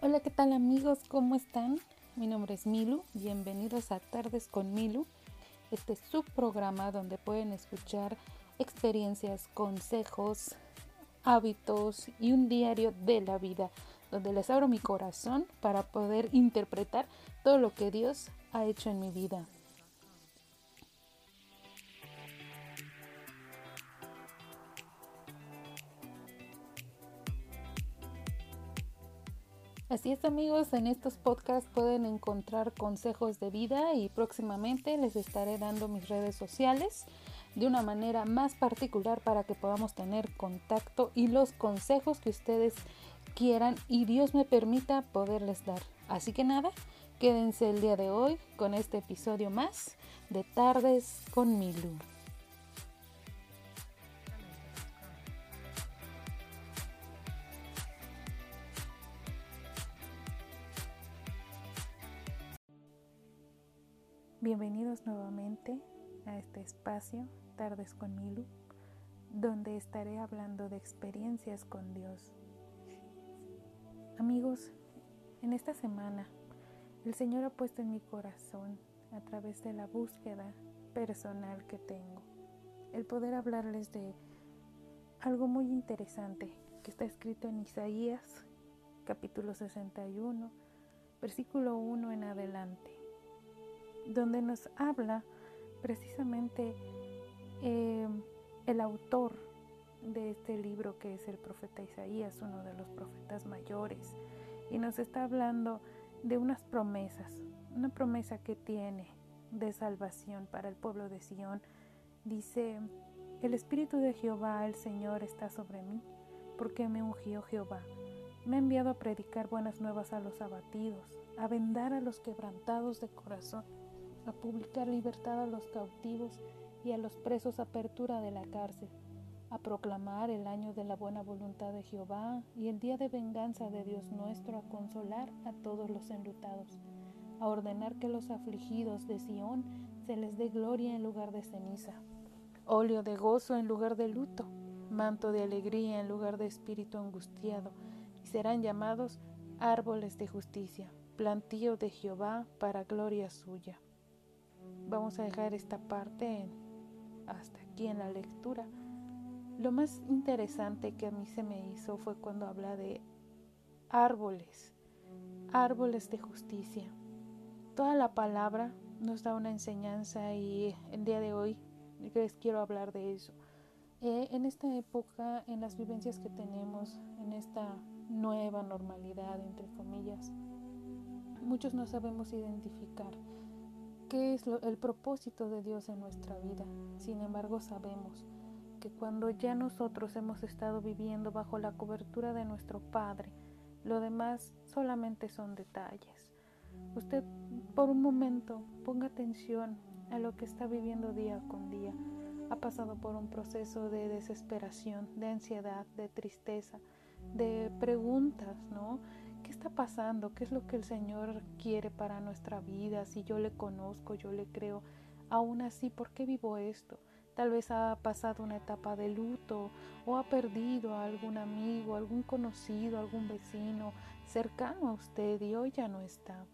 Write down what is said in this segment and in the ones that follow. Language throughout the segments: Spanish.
Hola, ¿qué tal amigos? ¿Cómo están? Mi nombre es Milu. Bienvenidos a Tardes con Milu. Este es su programa donde pueden escuchar experiencias, consejos, hábitos y un diario de la vida, donde les abro mi corazón para poder interpretar todo lo que Dios ha hecho en mi vida. Así es amigos, en estos podcasts pueden encontrar consejos de vida y próximamente les estaré dando mis redes sociales de una manera más particular para que podamos tener contacto y los consejos que ustedes quieran y Dios me permita poderles dar. Así que nada, quédense el día de hoy con este episodio más de Tardes con Milu. Bienvenidos nuevamente a este espacio, Tardes con Milu, donde estaré hablando de experiencias con Dios. Amigos, en esta semana el Señor ha puesto en mi corazón, a través de la búsqueda personal que tengo, el poder hablarles de algo muy interesante que está escrito en Isaías capítulo 61, versículo 1 en adelante donde nos habla precisamente eh, el autor de este libro que es el profeta Isaías, uno de los profetas mayores, y nos está hablando de unas promesas, una promesa que tiene de salvación para el pueblo de Sión. Dice, el Espíritu de Jehová, el Señor, está sobre mí, porque me ungió Jehová. Me ha enviado a predicar buenas nuevas a los abatidos, a vendar a los quebrantados de corazón a publicar libertad a los cautivos y a los presos apertura de la cárcel, a proclamar el año de la buena voluntad de Jehová y el día de venganza de Dios nuestro, a consolar a todos los enlutados, a ordenar que los afligidos de Sión se les dé gloria en lugar de ceniza, óleo de gozo en lugar de luto, manto de alegría en lugar de espíritu angustiado, y serán llamados árboles de justicia, plantío de Jehová para gloria suya. Vamos a dejar esta parte hasta aquí en la lectura. Lo más interesante que a mí se me hizo fue cuando habla de árboles, árboles de justicia. Toda la palabra nos da una enseñanza y el día de hoy les quiero hablar de eso. Eh, en esta época, en las vivencias que tenemos, en esta nueva normalidad, entre comillas, muchos no sabemos identificar qué es el propósito de Dios en nuestra vida. Sin embargo, sabemos que cuando ya nosotros hemos estado viviendo bajo la cobertura de nuestro Padre, lo demás solamente son detalles. Usted por un momento ponga atención a lo que está viviendo día con día. Ha pasado por un proceso de desesperación, de ansiedad, de tristeza, de preguntas, ¿no? ¿Qué está pasando? ¿Qué es lo que el Señor quiere para nuestra vida? Si yo le conozco, yo le creo. Aún así, ¿por qué vivo esto? Tal vez ha pasado una etapa de luto o ha perdido a algún amigo, algún conocido, algún vecino cercano a usted y hoy ya no está.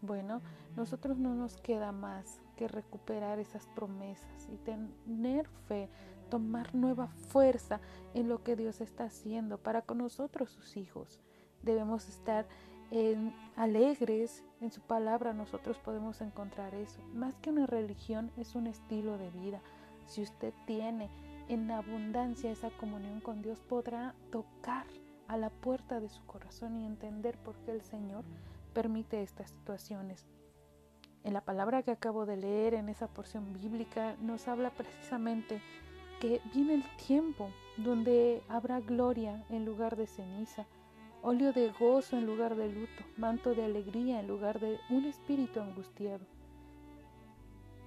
Bueno, nosotros no nos queda más que recuperar esas promesas y tener fe, tomar nueva fuerza en lo que Dios está haciendo para con nosotros sus hijos debemos estar alegres en su palabra, nosotros podemos encontrar eso. Más que una religión, es un estilo de vida. Si usted tiene en abundancia esa comunión con Dios, podrá tocar a la puerta de su corazón y entender por qué el Señor permite estas situaciones. En la palabra que acabo de leer, en esa porción bíblica, nos habla precisamente que viene el tiempo donde habrá gloria en lugar de ceniza, óleo de gozo en lugar de luto, manto de alegría en lugar de un espíritu angustiado.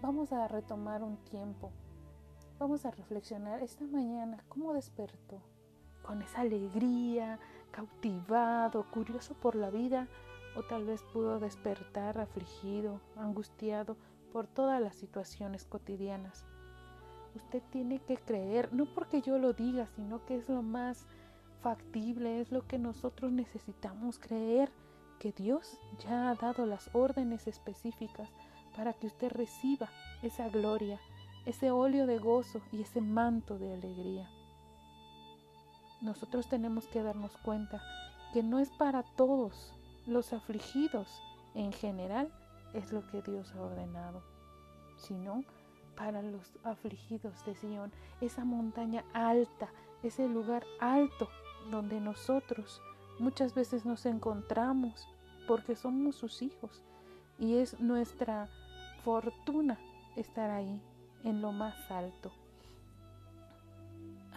Vamos a retomar un tiempo, vamos a reflexionar esta mañana cómo despertó, con esa alegría, cautivado, curioso por la vida, o tal vez pudo despertar afligido, angustiado por todas las situaciones cotidianas. Usted tiene que creer, no porque yo lo diga, sino que es lo más factible, es lo que nosotros necesitamos creer, que Dios ya ha dado las órdenes específicas para que usted reciba esa gloria, ese óleo de gozo y ese manto de alegría. Nosotros tenemos que darnos cuenta que no es para todos los afligidos en general, es lo que Dios ha ordenado, sino para los afligidos de Sion, esa montaña alta, ese lugar alto donde nosotros muchas veces nos encontramos porque somos sus hijos y es nuestra fortuna estar ahí en lo más alto.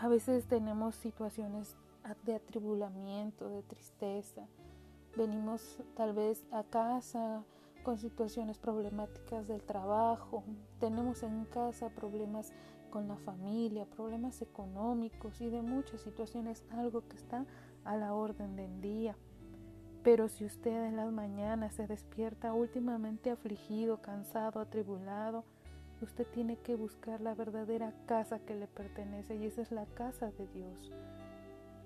A veces tenemos situaciones de atribulamiento, de tristeza. Venimos tal vez a casa con situaciones problemáticas del trabajo. Tenemos en casa problemas con la familia, problemas económicos y de muchas situaciones, algo que está a la orden del día. Pero si usted en las mañanas se despierta últimamente afligido, cansado, atribulado, usted tiene que buscar la verdadera casa que le pertenece y esa es la casa de Dios.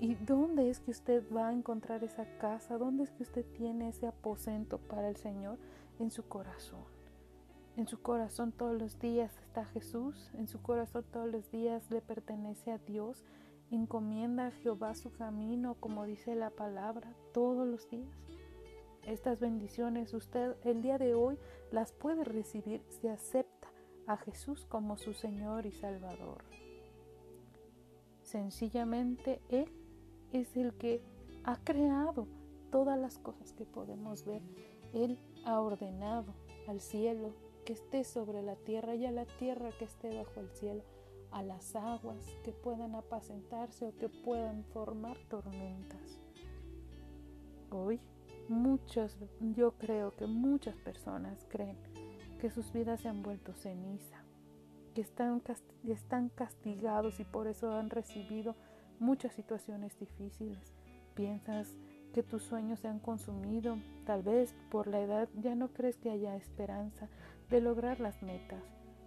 ¿Y dónde es que usted va a encontrar esa casa? ¿Dónde es que usted tiene ese aposento para el Señor? En su corazón. En su corazón todos los días está Jesús, en su corazón todos los días le pertenece a Dios. Encomienda a Jehová su camino, como dice la palabra, todos los días. Estas bendiciones usted el día de hoy las puede recibir si acepta a Jesús como su Señor y Salvador. Sencillamente Él es el que ha creado todas las cosas que podemos ver. Él ha ordenado al cielo que esté sobre la tierra y a la tierra que esté bajo el cielo, a las aguas que puedan apacentarse o que puedan formar tormentas. Hoy muchos, yo creo que muchas personas creen que sus vidas se han vuelto ceniza, que están, están castigados y por eso han recibido muchas situaciones difíciles. Piensas que tus sueños se han consumido, tal vez por la edad ya no crees que haya esperanza de lograr las metas,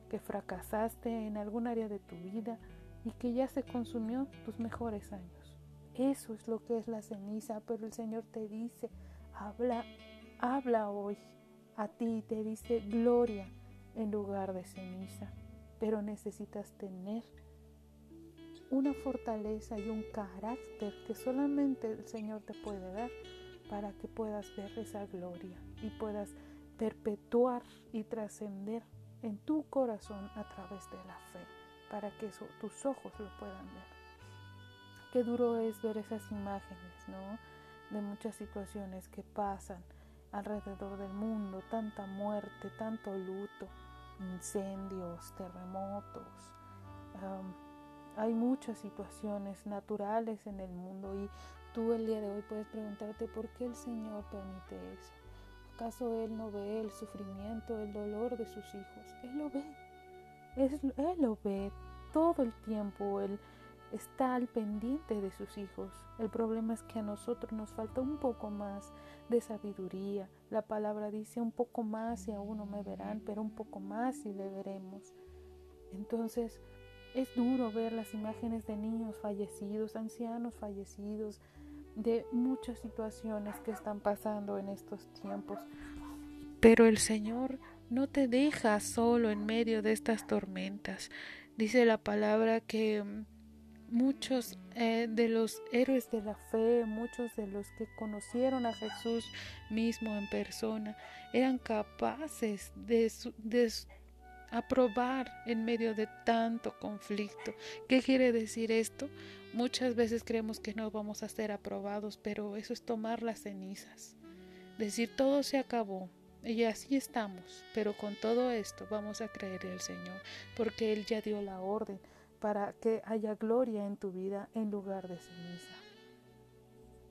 que fracasaste en algún área de tu vida y que ya se consumió tus mejores años. Eso es lo que es la ceniza, pero el Señor te dice, habla, habla hoy a ti te dice gloria en lugar de ceniza, pero necesitas tener una fortaleza y un carácter que solamente el Señor te puede dar para que puedas ver esa gloria y puedas perpetuar y trascender en tu corazón a través de la fe, para que tus ojos lo puedan ver. Qué duro es ver esas imágenes, ¿no? De muchas situaciones que pasan alrededor del mundo, tanta muerte, tanto luto, incendios, terremotos. hay muchas situaciones naturales en el mundo y tú el día de hoy puedes preguntarte por qué el Señor permite eso. ¿Acaso Él no ve el sufrimiento, el dolor de sus hijos? Él lo ve. él lo ve todo el tiempo. Él, está al pendiente de sus hijos. El problema es que a nosotros nos falta un poco más de sabiduría. La palabra dice un poco más y aún no me verán, pero un poco más y le veremos. Entonces es duro ver las imágenes de niños fallecidos, ancianos fallecidos, de muchas situaciones que están pasando en estos tiempos. Pero el Señor no te deja solo en medio de estas tormentas. Dice la palabra que mm, muchos eh, de los héroes de la fe, muchos de los que conocieron a Jesús mismo en persona, eran capaces de, de aprobar en medio de tanto conflicto. ¿Qué quiere decir esto? Muchas veces creemos que no vamos a ser aprobados, pero eso es tomar las cenizas. Decir todo se acabó, y así estamos, pero con todo esto vamos a creer en el Señor, porque Él ya dio la orden para que haya gloria en tu vida en lugar de ceniza.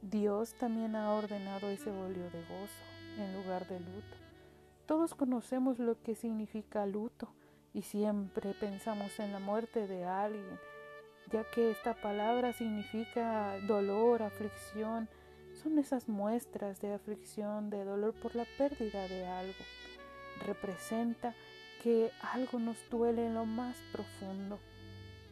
Dios también ha ordenado ese óleo de gozo en lugar de luto. Todos conocemos lo que significa luto y siempre pensamos en la muerte de alguien ya que esta palabra significa dolor, aflicción, son esas muestras de aflicción, de dolor por la pérdida de algo. Representa que algo nos duele en lo más profundo.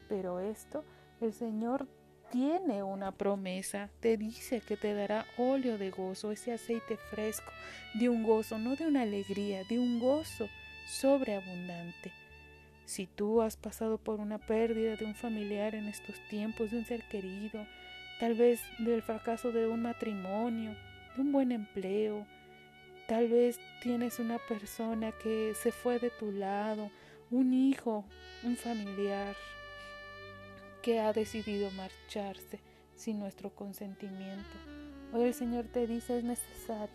Pero esto, el Señor tiene una promesa, te dice que te dará óleo de gozo, ese aceite fresco, de un gozo, no de una alegría, de un gozo sobreabundante. Si tú has pasado por una pérdida de un familiar en estos tiempos, de un ser querido, tal vez del fracaso de un matrimonio, de un buen empleo, tal vez tienes una persona que se fue de tu lado, un hijo, un familiar, que ha decidido marcharse sin nuestro consentimiento. Hoy el Señor te dice es necesario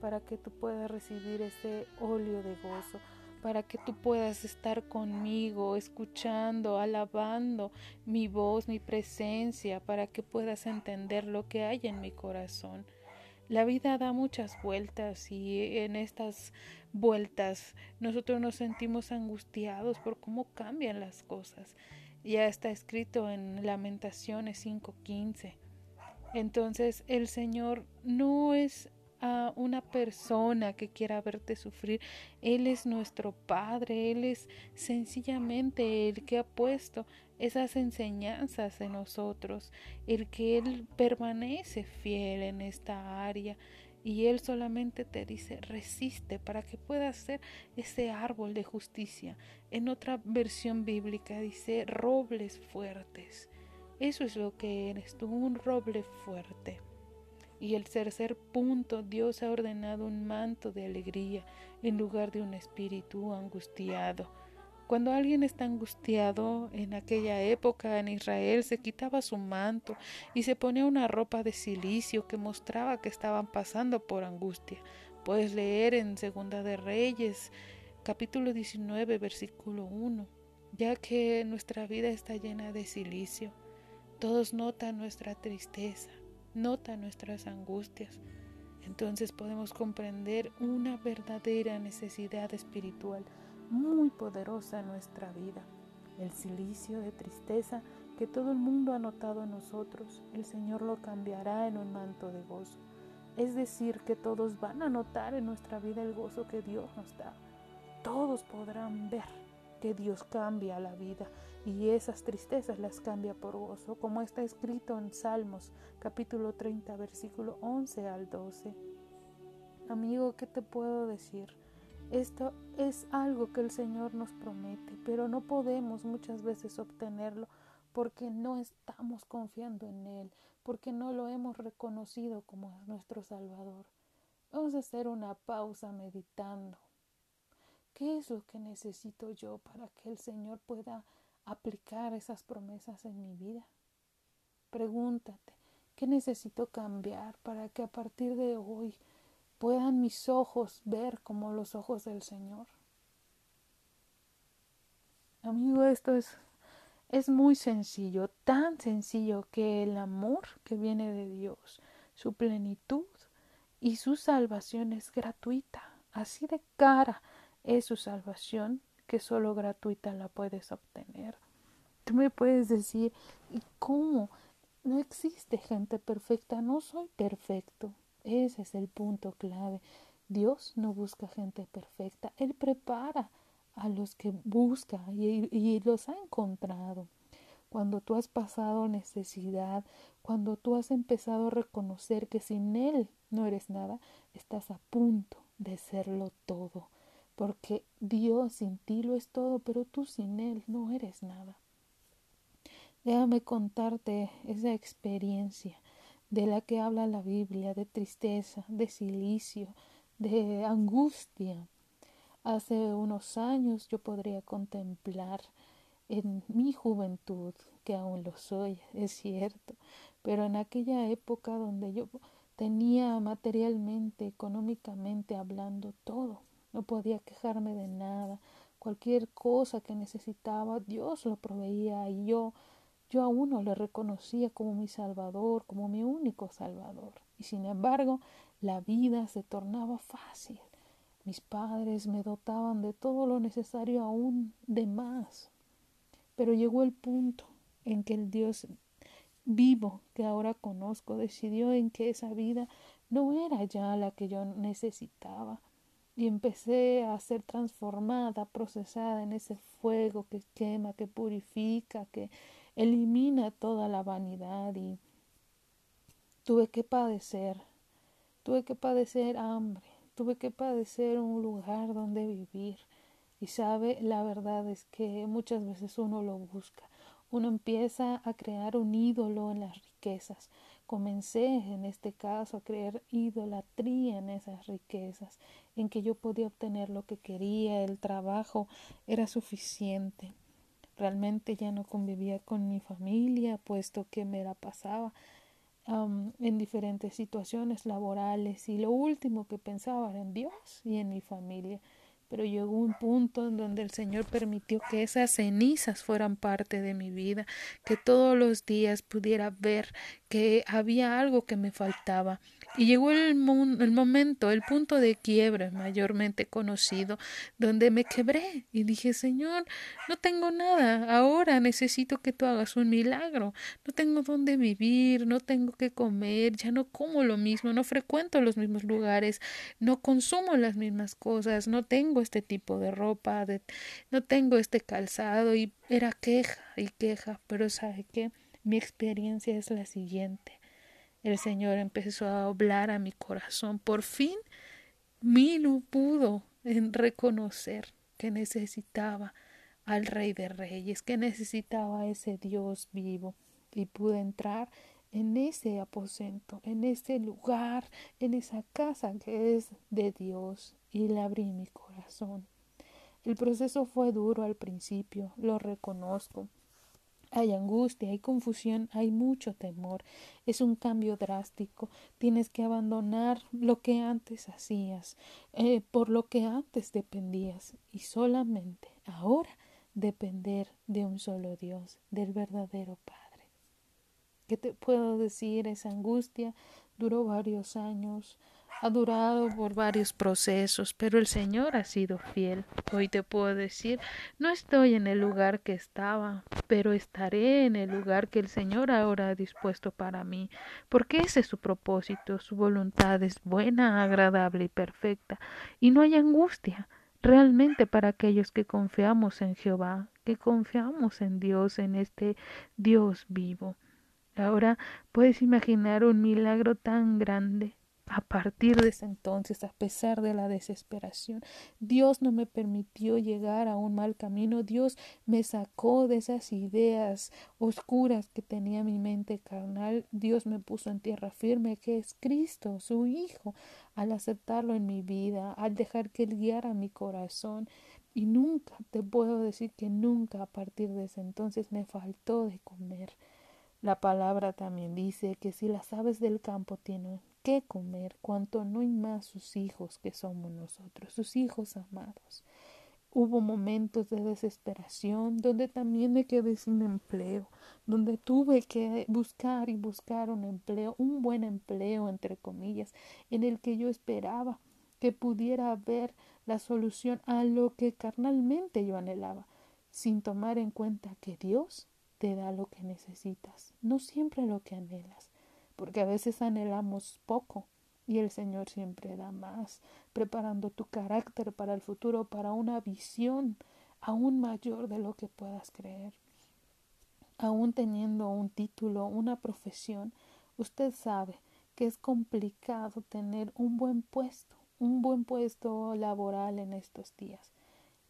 para que tú puedas recibir ese óleo de gozo, para que tú puedas estar conmigo, escuchando, alabando mi voz, mi presencia, para que puedas entender lo que hay en mi corazón. La vida da muchas vueltas y en estas vueltas nosotros nos sentimos angustiados por cómo cambian las cosas ya está escrito en Lamentaciones 5:15. Entonces el Señor no es a una persona que quiera verte sufrir. Él es nuestro Padre, Él es sencillamente el que ha puesto esas enseñanzas en nosotros, el que Él permanece fiel en esta área y Él solamente te dice, resiste para que puedas ser ese árbol de justicia. En otra versión bíblica dice, robles fuertes. Eso es lo que eres tú, un roble fuerte. Y el tercer punto, Dios ha ordenado un manto de alegría en lugar de un espíritu angustiado. Cuando alguien está angustiado en aquella época en Israel se quitaba su manto y se ponía una ropa de silicio que mostraba que estaban pasando por angustia. Puedes leer en Segunda de Reyes, capítulo 19, versículo 1, ya que nuestra vida está llena de silicio. Todos notan nuestra tristeza, notan nuestras angustias. Entonces podemos comprender una verdadera necesidad espiritual muy poderosa en nuestra vida. El silicio de tristeza que todo el mundo ha notado en nosotros, el Señor lo cambiará en un manto de gozo. Es decir, que todos van a notar en nuestra vida el gozo que Dios nos da. Todos podrán ver que Dios cambia la vida y esas tristezas las cambia por gozo, como está escrito en Salmos capítulo 30 versículo 11 al 12. Amigo, ¿qué te puedo decir? Esto es algo que el Señor nos promete, pero no podemos muchas veces obtenerlo porque no estamos confiando en Él, porque no lo hemos reconocido como nuestro Salvador. Vamos a hacer una pausa meditando. ¿Qué es lo que necesito yo para que el Señor pueda aplicar esas promesas en mi vida? Pregúntate, ¿qué necesito cambiar para que a partir de hoy puedan mis ojos ver como los ojos del Señor. Amigo, esto es, es muy sencillo, tan sencillo que el amor que viene de Dios, su plenitud y su salvación es gratuita. Así de cara es su salvación que solo gratuita la puedes obtener. Tú me puedes decir, ¿y cómo? No existe gente perfecta, no soy perfecto. Ese es el punto clave. Dios no busca gente perfecta, Él prepara a los que busca y, los ha encontrado. Cuando tú has pasado necesidad, cuando tú has empezado a reconocer que sin Él no eres nada, estás a punto de serlo todo. Porque Dios sin ti lo es todo, pero tú sin Él no eres nada. Déjame contarte esa experiencia de la que habla la Biblia, de tristeza, de silicio, de angustia. Hace unos años yo podría contemplar en mi juventud, que aún lo soy, es cierto, pero en aquella época donde yo tenía materialmente, económicamente hablando todo, no podía quejarme de nada, cualquier cosa que necesitaba, Dios lo proveía y yo yo a uno le reconocía como mi Salvador, como mi único Salvador. Y sin embargo, la vida se tornaba fácil. Mis padres me dotaban de todo lo necesario aún de más. Pero llegó el punto en que el Dios vivo que ahora conozco decidió en que esa vida no era ya la que yo necesitaba y empecé a ser transformada, procesada en ese fuego que quema, que purifica, que elimina toda la vanidad y tuve que padecer, tuve que padecer hambre, tuve que padecer un lugar donde vivir. Y sabe, la verdad es que muchas veces uno lo busca, uno empieza a crear un ídolo en las riquezas. Comencé en este caso a creer idolatría en esas riquezas, en que yo podía obtener lo que quería, el trabajo era suficiente. Realmente ya no convivía con mi familia, puesto que me la pasaba en diferentes situaciones laborales y lo último que pensaba era en Dios y en mi familia pero llegó un punto en donde el Señor permitió que esas cenizas fueran parte de mi vida, que todos los días pudiera ver que había algo que me faltaba, y llegó el, el, momento, el punto de quiebre mayormente conocido, donde me quebré y dije, Señor, no tengo nada, ahora necesito que tú hagas un milagro, no tengo dónde vivir, no tengo que comer, ya no como lo mismo, no frecuento los mismos lugares, no consumo las mismas cosas, no tengo este tipo de ropa, no tengo este calzado y era queja y queja, pero ¿sabe qué? Mi experiencia es la siguiente el Señor empezó a hablar a mi corazón. Por fin, Milo pudo en reconocer que necesitaba al Rey de Reyes, que necesitaba a ese Dios vivo. Y pude entrar en ese aposento, en ese lugar, en esa casa que es de Dios. Y le abrí mi corazón. El proceso fue duro al principio, lo reconozco. Hay angustia, hay confusión, hay mucho temor. Es un cambio drástico. Tienes que abandonar lo que antes hacías, eh, por lo que antes dependías, y solamente ahora depender de un solo Dios, del verdadero Padre. ¿Qué te puedo decir? Esa angustia duró varios años ha durado por varios procesos, pero el Señor ha sido fiel. Hoy te puedo decir, no estoy en el lugar que estaba, pero estaré en el lugar que el Señor ahora ha dispuesto para mí, porque ese es su propósito, su voluntad es buena, agradable y perfecta, y no hay angustia realmente para aquellos que confiamos en Jehová, que confiamos en Dios, en este Dios vivo. Ahora puedes imaginar un milagro tan grande a partir de ese entonces, a pesar de la desesperación, Dios no me permitió llegar a un mal camino, Dios me sacó de esas ideas oscuras que tenía mi mente carnal, Dios me puso en tierra firme, que es Cristo, su Hijo, al aceptarlo en mi vida, al dejar que Él guiara mi corazón. Y nunca, te puedo decir que nunca a partir de ese entonces me faltó de comer. La palabra también dice que si las aves del campo tienen qué comer, cuanto no hay más sus hijos que somos nosotros, sus hijos amados. Hubo momentos de desesperación donde también me quedé sin empleo, donde tuve que buscar y buscar un empleo, un buen empleo, entre comillas, en el que yo esperaba que pudiera haber la solución a lo que carnalmente yo anhelaba, sin tomar en cuenta que Dios te da lo que necesitas, no siempre lo que anhelas porque a veces anhelamos poco y el Señor siempre da más, preparando tu carácter para el futuro, para una visión aún mayor de lo que puedas creer. Aún teniendo un título, una profesión, usted sabe que es complicado tener un buen puesto, un buen puesto laboral en estos días.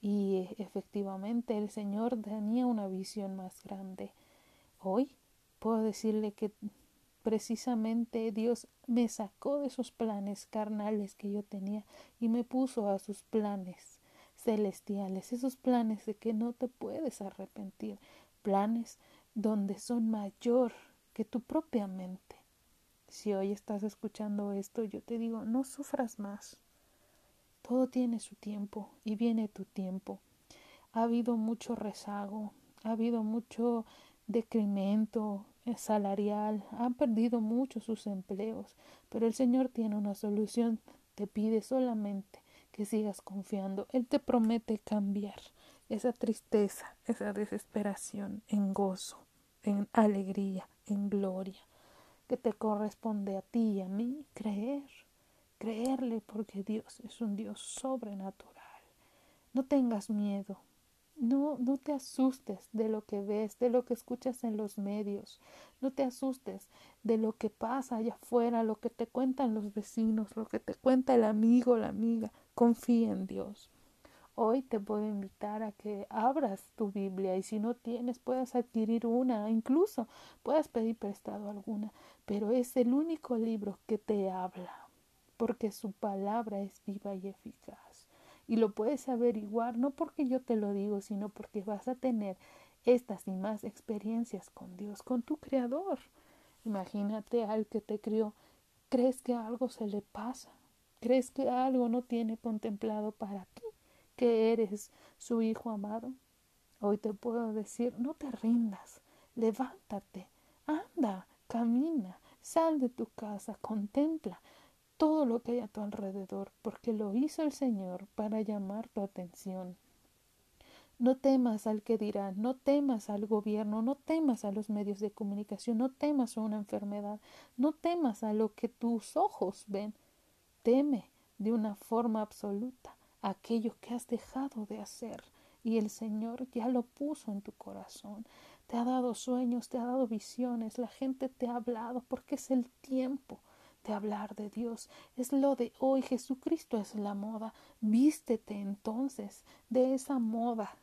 Y efectivamente el Señor tenía una visión más grande. Hoy puedo decirle que precisamente Dios me sacó de esos planes carnales que yo tenía y me puso a sus planes celestiales, esos planes de que no te puedes arrepentir, planes donde son mayor que tu propia mente. Si hoy estás escuchando esto, yo te digo, no sufras más. Todo tiene su tiempo y viene tu tiempo. Ha habido mucho rezago, ha habido mucho decremento, salarial, han perdido mucho sus empleos, pero el Señor tiene una solución. Te pide solamente que sigas confiando. Él te promete cambiar esa tristeza, esa desesperación en gozo. en alegría, en gloria, que te corresponde a ti y a mí creer, creerle porque Dios es un Dios sobrenatural. No tengas miedo, no, no te asustes de lo que ves, de lo que escuchas en los medios. No te asustes de lo que pasa allá afuera, lo que te cuentan los vecinos, lo que te cuenta el amigo, la amiga. Confía en Dios. Hoy te puedo invitar a que abras tu Biblia y si no tienes puedas adquirir una, incluso puedas pedir prestado alguna, pero es el único libro que te habla, porque su palabra es viva y eficaz y lo puedes averiguar no porque yo te lo digo, sino porque vas a tener estas y más experiencias con Dios, con tu Creador. Imagínate al que te crió, crees que algo se le pasa, crees que algo no tiene contemplado para ti, que eres su hijo amado. Hoy te puedo decir, no te rindas, levántate, anda, camina, sal de tu casa, contempla, todo lo que hay a tu alrededor, porque lo hizo el Señor para llamar tu atención. No temas al que dirán, no temas al gobierno, no temas a los medios de comunicación, no temas a una enfermedad, no temas a lo que tus ojos ven. Teme de una forma absoluta aquello que has dejado de hacer y el Señor ya lo puso en tu corazón. Te ha dado sueños, te ha dado visiones, la gente te ha hablado porque es el tiempo de hablar de Dios. Es lo de hoy. Jesucristo es la moda. Vístete entonces de esa moda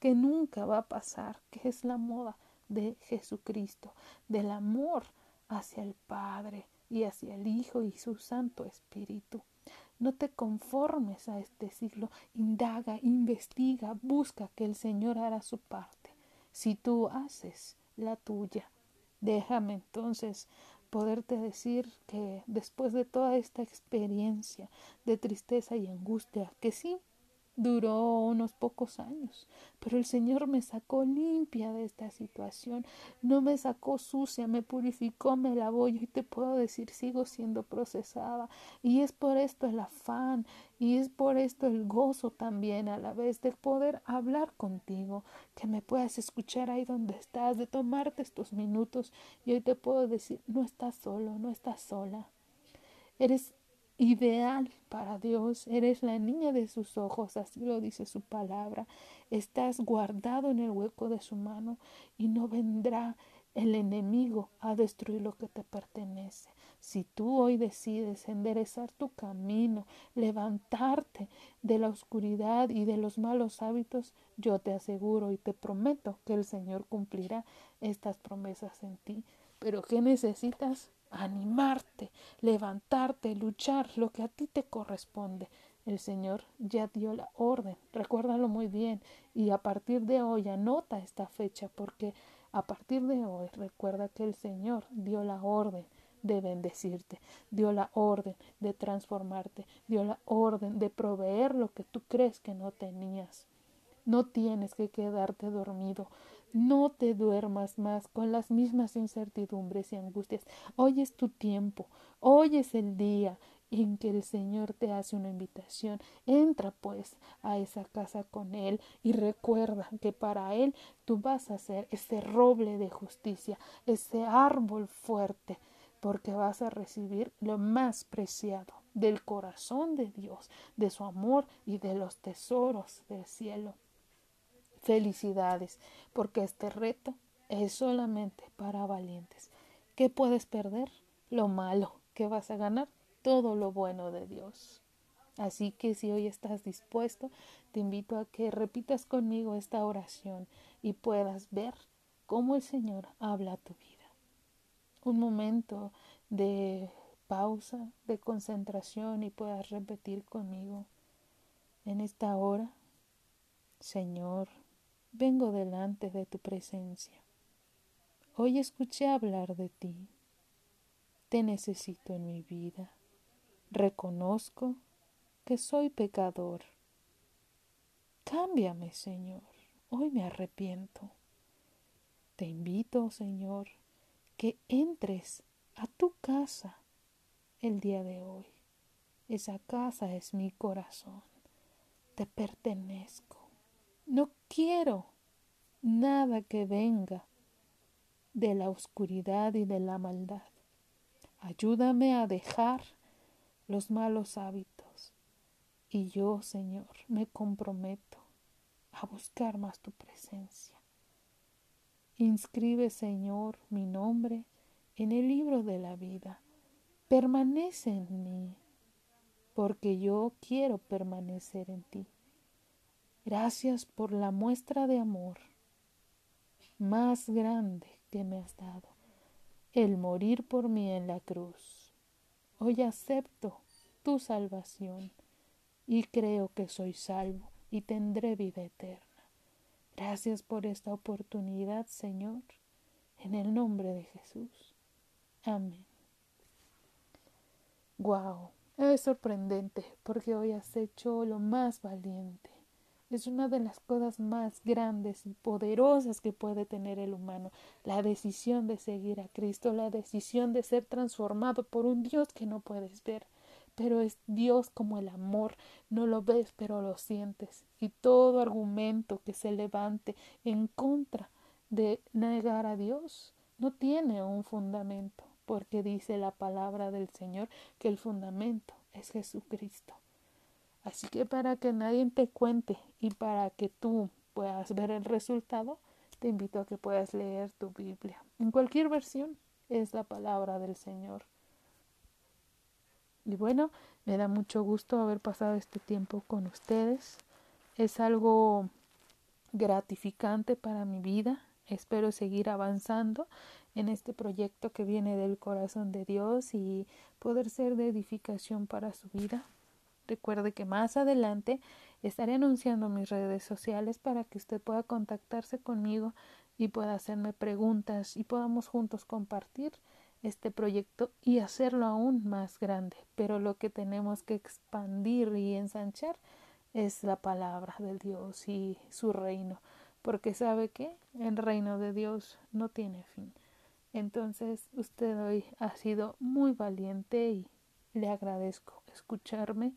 que nunca va a pasar, que es la moda de Jesucristo, del amor hacia el Padre y hacia el Hijo y su Santo Espíritu. No te conformes a este siglo, indaga, investiga, busca que el Señor hará su parte. Si tú haces la tuya, déjame entonces poderte decir que después de toda esta experiencia de tristeza y angustia, que sí, duró unos pocos años, pero el Señor me sacó limpia de esta situación, no me sacó sucia, me purificó, me lavó y te puedo decir sigo siendo procesada y es por esto el afán y es por esto el gozo también a la vez de poder hablar contigo, que me puedas escuchar ahí donde estás, de tomarte estos minutos y hoy te puedo decir no estás solo, no estás sola. Eres ideal para Dios, eres la niña de sus ojos, así lo dice su palabra, estás guardado en el hueco de su mano y no vendrá el enemigo a destruir lo que te pertenece. Si tú hoy decides enderezar tu camino, levantarte de la oscuridad y de los malos hábitos, yo te aseguro y te prometo que el Señor cumplirá estas promesas en ti. Pero ¿qué necesitas? Animarte, levantarte, luchar, lo que a ti te corresponde. El Señor ya dio la orden, recuérdalo muy bien, y a partir de hoy anota esta fecha, porque a partir de hoy recuerda que el Señor dio la orden de bendecirte, dio la orden de transformarte, dio la orden de proveer lo que tú crees que no tenías. No tienes que quedarte dormido, no te duermas más con las mismas incertidumbres y angustias. Hoy es tu tiempo, hoy es el día en que el Señor te hace una invitación. Entra pues a esa casa con Él y recuerda que para Él tú vas a ser ese roble de justicia, ese árbol fuerte, porque vas a recibir lo más preciado del corazón de Dios, de su amor y de los tesoros del cielo. Felicidades, porque este reto es solamente para valientes. ¿Qué puedes perder? Lo malo. ¿Qué vas a ganar? Todo lo bueno de Dios. Así que si hoy estás dispuesto, te invito a que repitas conmigo esta oración y puedas ver cómo el Señor habla a tu vida. Un momento de pausa, de concentración y puedas repetir conmigo en esta hora, Señor, vengo delante de tu presencia. Hoy escuché hablar de ti. Te necesito en mi vida. Reconozco que soy pecador. Cámbiame, Señor. Hoy me arrepiento. Te invito, Señor, que entres a tu casa el día de hoy. Esa casa es mi corazón. Te pertenezco. No quiero nada que venga de la oscuridad y de la maldad. Ayúdame a dejar los malos hábitos. Y yo, Señor, me comprometo a buscar más tu presencia. Inscribe, Señor, mi nombre en el libro de la vida. Permanece en mí, porque yo quiero permanecer en ti. Gracias por la muestra de amor más grande que me has dado, el morir por mí en la cruz. Hoy acepto tu salvación y creo que soy salvo y tendré vida eterna. Gracias por esta oportunidad, Señor, en el nombre de Jesús. Amén. Wow, es sorprendente porque hoy has hecho lo más valiente. Es una de las cosas más grandes y poderosas que puede tener el humano, la decisión de seguir a Cristo, la decisión de ser transformado por un Dios que no puedes ver, pero es Dios como el amor, no lo ves pero lo sientes, y todo argumento que se levante en contra de negar a Dios no tiene un fundamento, porque dice la palabra del Señor que el fundamento es Jesucristo. Así que para que nadie te cuente y para que tú puedas ver el resultado, te invito a que puedas leer tu Biblia. En cualquier versión es la palabra del Señor. Y bueno, me da mucho gusto haber pasado este tiempo con ustedes. Es algo gratificante para mi vida. Espero seguir avanzando en este proyecto que viene del corazón de Dios y poder ser de edificación para su vida. Recuerde que más adelante estaré anunciando mis redes sociales para que usted pueda contactarse conmigo y pueda hacerme preguntas y podamos juntos compartir este proyecto y hacerlo aún más grande. Pero lo que tenemos que expandir y ensanchar es la palabra de Dios y su reino, porque sabe que el reino de Dios no tiene fin. Entonces usted hoy ha sido muy valiente y le agradezco escucharme,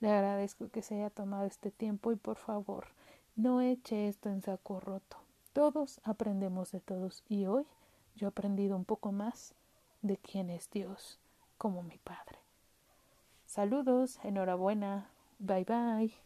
le agradezco que se haya tomado este tiempo y por favor, no eche esto en saco roto. Todos aprendemos de todos y hoy yo he aprendido un poco más de quién es Dios como mi Padre. Saludos, enhorabuena, bye bye.